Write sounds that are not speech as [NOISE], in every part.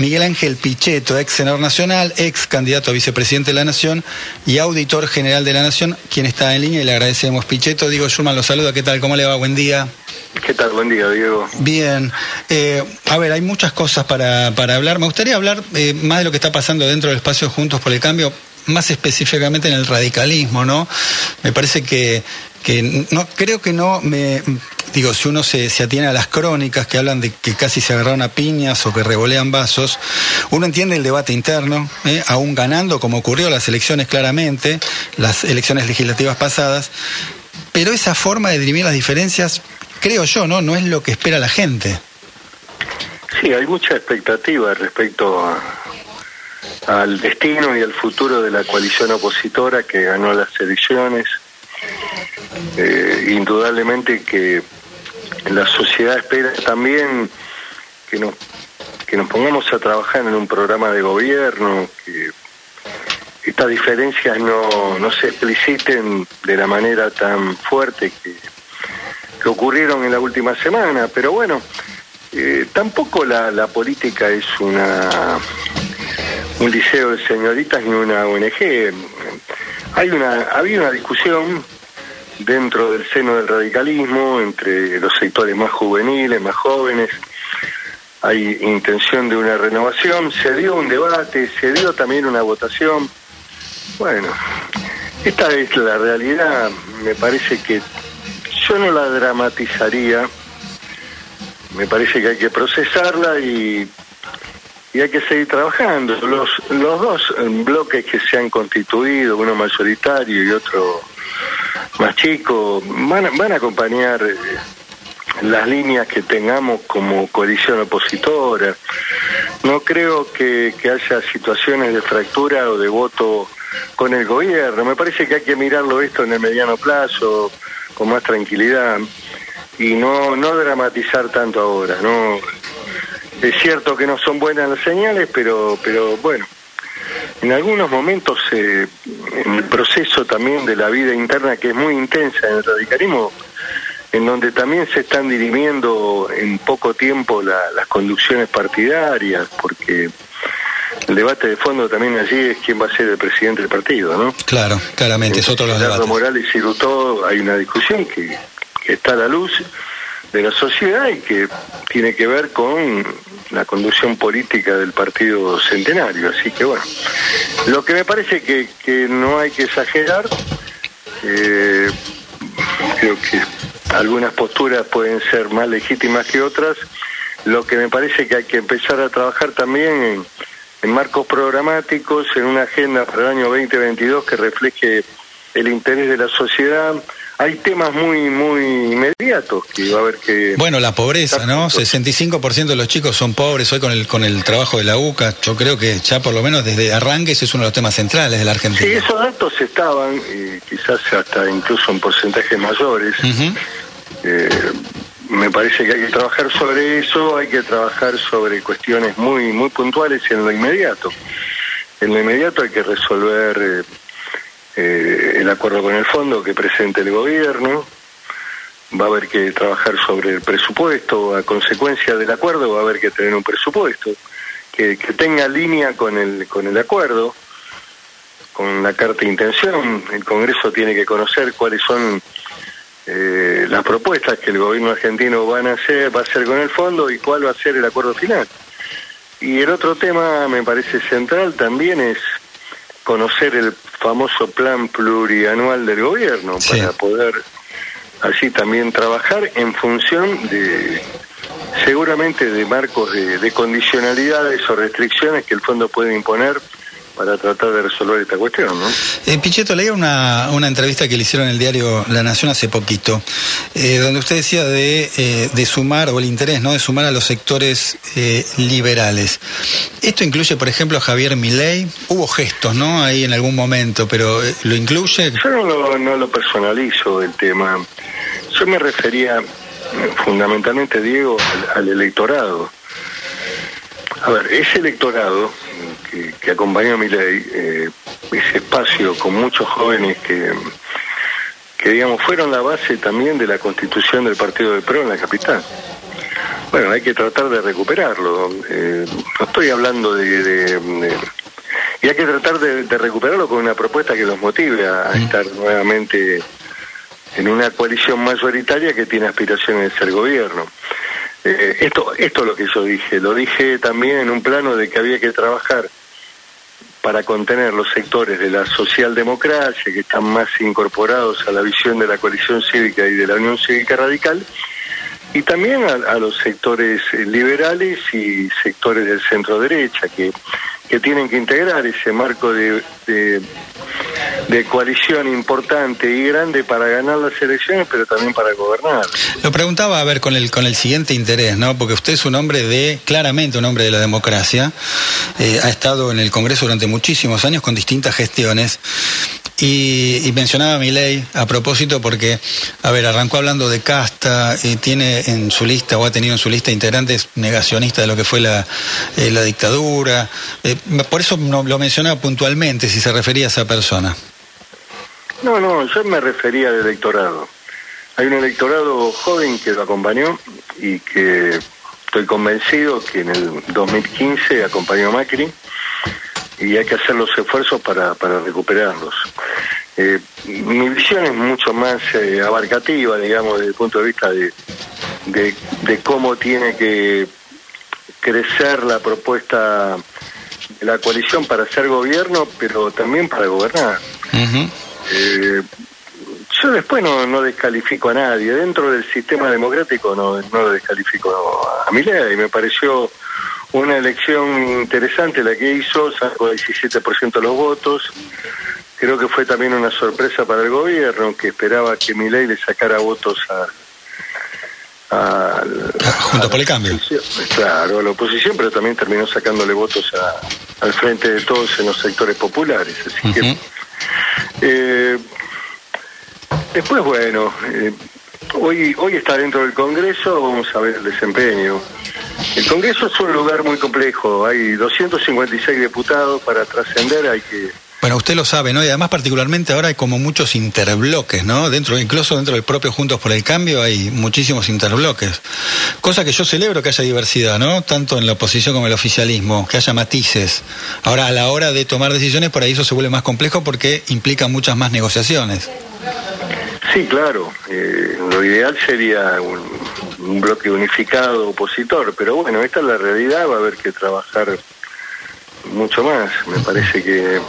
Miguel Ángel Pichetto, ex senador nacional, ex candidato a vicepresidente de la Nación y auditor general de la Nación, quien está en línea y le agradecemos. Pichetto, Diego Schurman lo saluda, ¿qué tal? ¿Cómo le va? Buen día. ¿Qué tal? Buen día, Diego. Bien. Eh, a ver, hay muchas cosas para, para hablar. Me gustaría hablar eh, más de lo que está pasando dentro del espacio Juntos por el Cambio, más específicamente en el radicalismo, ¿no? Me parece que, que no creo que no me digo si uno se, se, atiene a las crónicas que hablan de que casi se agarraron a piñas o que revolean vasos uno entiende el debate interno ¿eh? aún ganando como ocurrió las elecciones claramente las elecciones legislativas pasadas pero esa forma de dirimir las diferencias creo yo no no es lo que espera la gente. Sí hay mucha expectativa respecto al destino y al futuro de la coalición opositora que ganó las elecciones. Eh, indudablemente que la sociedad espera también que nos, que nos pongamos a trabajar en un programa de gobierno, que estas diferencias no, no se expliciten de la manera tan fuerte que, que ocurrieron en la última semana, pero bueno, eh, tampoco la, la política es una un liceo de señoritas ni una ONG. Hay una, había una discusión dentro del seno del radicalismo, entre los sectores más juveniles, más jóvenes. Hay intención de una renovación, se dio un debate, se dio también una votación. Bueno, esta es la realidad, me parece que yo no la dramatizaría, me parece que hay que procesarla y, y hay que seguir trabajando. Los, los dos bloques que se han constituido, uno mayoritario y otro más chicos, van, van a acompañar eh, las líneas que tengamos como coalición opositora. No creo que, que haya situaciones de fractura o de voto con el gobierno. Me parece que hay que mirarlo esto en el mediano plazo, con más tranquilidad, y no, no dramatizar tanto ahora. no Es cierto que no son buenas las señales, pero, pero bueno, en algunos momentos eh, en el proceso también de la vida interna que es muy intensa en el radicalismo, en donde también se están dirimiendo en poco tiempo las conducciones partidarias, porque el debate de fondo también allí es quién va a ser el presidente del partido, ¿no? Claro, claramente, es otro de los debates. Morales y Lutó hay una discusión que, que está a la luz de la sociedad y que tiene que ver con la conducción política del partido centenario. Así que bueno, lo que me parece que, que no hay que exagerar, eh, creo que algunas posturas pueden ser más legítimas que otras, lo que me parece que hay que empezar a trabajar también en, en marcos programáticos, en una agenda para el año 2022 que refleje el interés de la sociedad, hay temas muy muy inmediatos que va a haber que bueno la pobreza no 65% de los chicos son pobres hoy con el con el trabajo de la UCA. Yo creo que ya por lo menos desde arranques es uno de los temas centrales de la Argentina. Sí esos datos estaban y quizás hasta incluso en porcentajes mayores. Eh, me parece que hay que trabajar sobre eso hay que trabajar sobre cuestiones muy muy puntuales en lo inmediato. En lo inmediato hay que resolver eh, eh, el acuerdo con el fondo que presente el gobierno, va a haber que trabajar sobre el presupuesto, a consecuencia del acuerdo va a haber que tener un presupuesto que, que tenga línea con el, con el acuerdo, con la carta de intención, el Congreso tiene que conocer cuáles son eh, las propuestas que el gobierno argentino van a hacer, va a hacer con el fondo y cuál va a ser el acuerdo final. Y el otro tema me parece central también es conocer el famoso plan plurianual del gobierno para poder así también trabajar en función de seguramente de marcos de, de, condicionalidades o restricciones que el fondo puede imponer para tratar de resolver esta cuestión. ¿no? Eh, Pichetto, leía una, una entrevista que le hicieron en el diario La Nación hace poquito, eh, donde usted decía de, eh, de, sumar, o el interés, ¿no? de sumar a los sectores eh, liberales. Esto incluye, por ejemplo, a Javier Milei. Hubo gestos, ¿no? Ahí en algún momento, pero eh, ¿lo incluye? Yo no lo, no lo personalizo el tema. Yo me refería fundamentalmente, Diego, al, al electorado. A ver, ese electorado que, que acompañó a mi ley, eh, ese espacio con muchos jóvenes que, que, digamos, fueron la base también de la constitución del Partido de PRO en la capital. Bueno, hay que tratar de recuperarlo. Eh, no estoy hablando de, y hay que tratar de, recuperarlo con una propuesta que los motive a, mm. estar nuevamente en una coalición mayoritaria que tiene aspiraciones de ser gobierno. Eh, esto, esto es lo que yo dije. Lo dije también en un plano de que había que trabajar para contener los sectores de la socialdemocracia que están más incorporados a la visión de la coalición cívica y de la Unión Cívica Radical, y también a, los sectores liberales y sectores del centro derecha que, que tienen que integrar ese marco de, coalición importante y grande para ganar las elecciones, pero también para gobernar. Lo preguntaba a ver con el con el siguiente interés, ¿no? Porque usted es un hombre de claramente un hombre de la democracia, eh, ha estado en el Congreso durante muchísimos años con distintas gestiones y, mencionaba mi ley a propósito porque, a ver, arrancó hablando de casta, y tiene en su lista o ha tenido en su lista integrantes negacionistas de lo que fue la, eh, la dictadura. Eh, por eso no, lo mencionaba puntualmente, si se refería a esa persona. No, no, yo me refería al electorado. Hay un electorado joven que lo acompañó y que estoy convencido que en el 2015 acompañó a Macri y hay que hacer los esfuerzos para, para recuperarlos. Eh, mi visión es mucho más eh, abarcativa, digamos, desde el punto de vista de, de, cómo tiene que crecer la propuesta de la coalición para hacer gobierno, pero también para gobernar. Eh, yo después no, no descalifico a nadie. Dentro del sistema democrático no, no lo descalifico a mi ley. Me pareció una elección interesante la que hizo, sacó el 17% de los votos. Creo que fue también una sorpresa para el gobierno, que esperaba que Milei le sacara votos a, a, [LAUGHS] Junto por el cambio. Claro, a la oposición, pero también terminó sacándole votos al frente de todos en los sectores populares. Así que. Eh, después, bueno, eh, hoy, hoy está dentro del Congreso, vamos a ver el desempeño. El Congreso es un lugar muy complejo, hay 256 diputados para trascender, hay que... Bueno, usted lo sabe, ¿no? Y además particularmente ahora hay como muchos interbloques, ¿no? Dentro, incluso dentro del propio Juntos por el Cambio hay muchísimos interbloques. Cosa que yo celebro que haya diversidad, ¿no? Tanto en la oposición como en el oficialismo, que haya matices. Ahora, a la hora de tomar decisiones, por ahí eso se vuelve más complejo porque implica muchas más negociaciones. Sí, claro. Eh, lo ideal sería un, bloque unificado opositor, pero bueno, esta es la realidad, va a haber que trabajar mucho más. Me parece que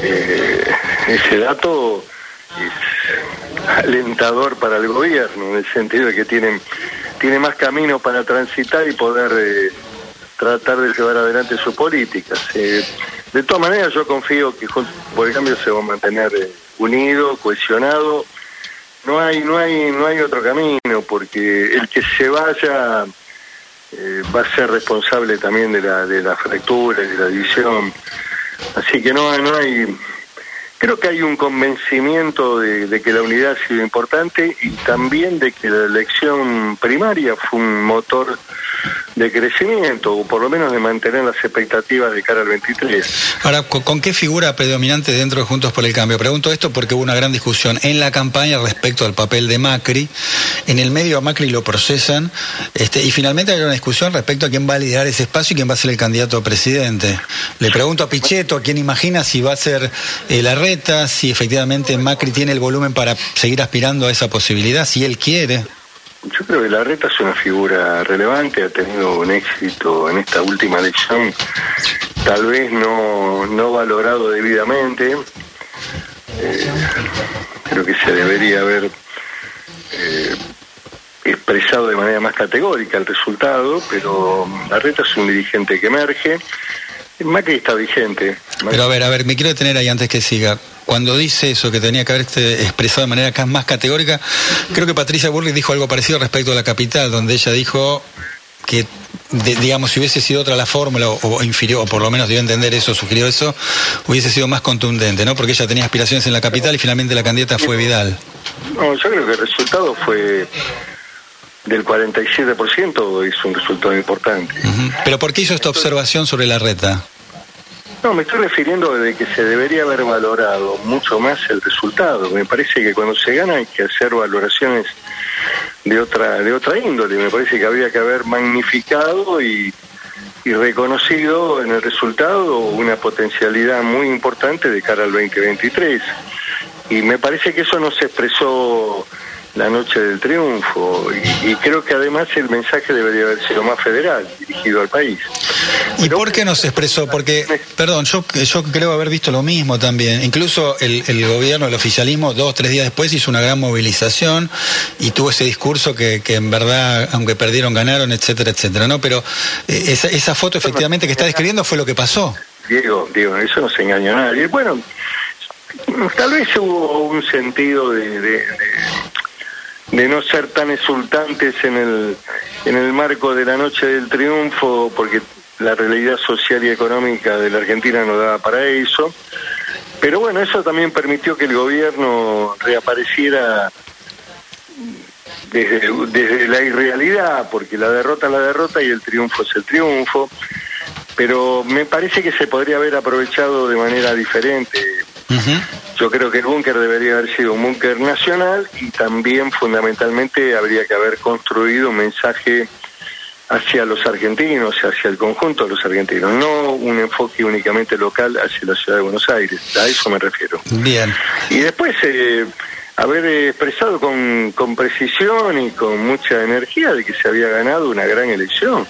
eh, ese dato es alentador para el gobierno, en el sentido de que tienen, tiene más camino para transitar y poder eh, tratar de llevar adelante sus políticas. de todas maneras, yo confío que por el cambio se va a mantener unido, cohesionado. No hay, no hay, no hay otro camino, porque el que se vaya eh, va a ser responsable también de la, de la fractura y de la división. Así que no, no hay, creo que hay un convencimiento de, de, que la unidad ha sido importante y también de que la elección primaria fue un motor de crecimiento, o por lo menos de mantener las expectativas de cara al 23. Ahora, ¿con, qué figura predominante dentro de Juntos por el Cambio? Pregunto esto porque hubo una gran discusión en la campaña respecto al papel de Macri. En el medio a Macri lo procesan, este, y finalmente hay una discusión respecto a quién va a liderar ese espacio y quién va a ser el candidato a presidente. Le pregunto a Pichetto, ¿a quién imagina si va a ser eh, la reta, si efectivamente Macri tiene el volumen para seguir aspirando a esa posibilidad, si él quiere? Yo creo que la reta es una figura relevante, ha tenido un éxito en esta última elección, tal vez no, no valorado debidamente. Eh, creo que se debería haber eh, expresado de manera más categórica el resultado, pero la reta es un dirigente que emerge. Macri está vigente. Pero a ver, a ver, me quiero detener ahí antes que siga cuando dice eso, que tenía que haber expresado de manera más categórica, creo que Patricia Burley dijo algo parecido respecto a la capital, donde ella dijo que, digamos, si hubiese sido otra la fórmula, o, infirió, o por lo menos dio a entender eso, sugirió eso, hubiese sido más contundente, ¿no? Porque ella tenía aspiraciones en la capital y finalmente la candidata fue Vidal. No, yo creo que el resultado fue del 47%, es un resultado importante. ¿Pero por qué hizo esta observación sobre la reta? No, me estoy refiriendo de que se debería haber valorado mucho más el resultado. Me parece que cuando se gana hay que hacer valoraciones de otra de otra índole. Me parece que habría que haber magnificado y, y reconocido en el resultado una potencialidad muy importante de cara al 2023. Y me parece que eso no se expresó la noche del triunfo y, creo que además el mensaje debería haber sido más federal, dirigido al país. ¿Y por qué no se expresó? Porque, perdón, yo, yo creo haber visto lo mismo también. Incluso el, el gobierno, el oficialismo, dos, tres días después hizo una gran movilización y tuvo ese discurso que, que en verdad, aunque perdieron, ganaron, etcétera, etcétera, ¿no? Pero eh, esa, esa foto efectivamente que está describiendo fue lo que pasó. Diego, Diego, eso no se engañó a nadie. Bueno, tal vez hubo un sentido de de no ser tan exultantes en el, en el marco de la noche del triunfo, porque la realidad social y económica de la Argentina no daba para eso. Pero bueno, eso también permitió que el gobierno reapareciera desde, desde la irrealidad, porque la derrota es la derrota y el triunfo es el triunfo. Pero me parece que se podría haber aprovechado de manera diferente. Yo creo que el búnker debería haber sido un búnker nacional y también fundamentalmente habría que haber construido un mensaje hacia los argentinos, hacia el conjunto de los argentinos, no un enfoque únicamente local hacia la ciudad de Buenos Aires, a eso me refiero. Bien. Y después eh, haber expresado con, con precisión y con mucha energía de que se había ganado una gran elección.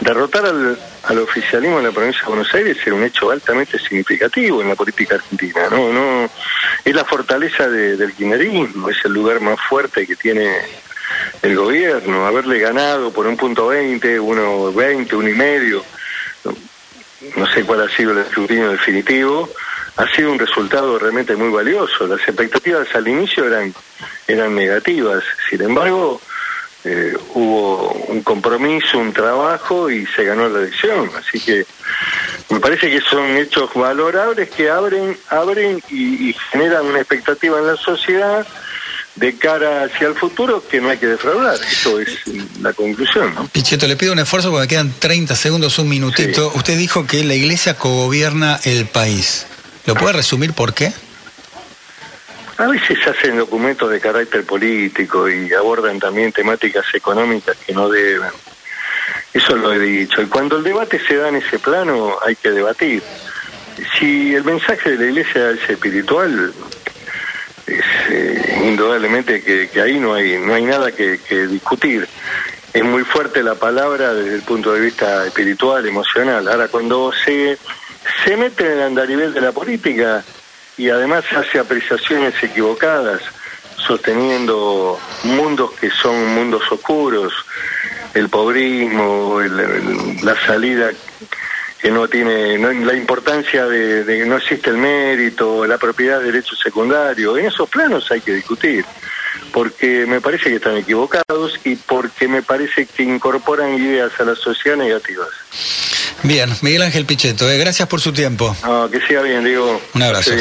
Derrotar al, al oficialismo en la provincia de Buenos Aires era un hecho altamente significativo en la política argentina. No, no, es la fortaleza del kirchnerismo, es el lugar más fuerte que tiene el gobierno. Haberle ganado por un punto 20, uno 20, uno y medio, no sé cuál ha sido el escrutinio definitivo, ha sido un resultado realmente muy valioso. Las expectativas al inicio eran, eran negativas. Sin embargo, eh, hubo un compromiso, un trabajo y se ganó la elección. Así que me parece que son hechos valorables que abren, abren y, generan una expectativa en la sociedad de cara hacia el futuro que no hay que defraudar. Eso es la conclusión. ¿no? Pichetto, le pido un esfuerzo porque quedan 30 segundos, un minutito. Usted dijo que la iglesia cogobierna el país. ¿Lo puede resumir por qué? A veces hacen documentos de carácter político y abordan también temáticas económicas que no deben. Eso lo he dicho. Y cuando el debate se da en ese plano, hay que debatir. Si el mensaje de la iglesia es espiritual, es indudablemente que, ahí no hay, no hay nada que, discutir. Es muy fuerte la palabra desde el punto de vista espiritual, emocional. Ahora, cuando se, se mete en el andarivel de la política, y además hace apreciaciones equivocadas, sosteniendo mundos que son mundos oscuros, el pobrismo, la salida que no tiene, la importancia de, que no existe el mérito, la propiedad de derechos secundarios, en esos planos hay que discutir, porque me parece que están equivocados y porque me parece que incorporan ideas a la sociedad negativas. Bien, Miguel Ángel Pichetto, eh, gracias por su tiempo. que siga bien, digo. Un abrazo.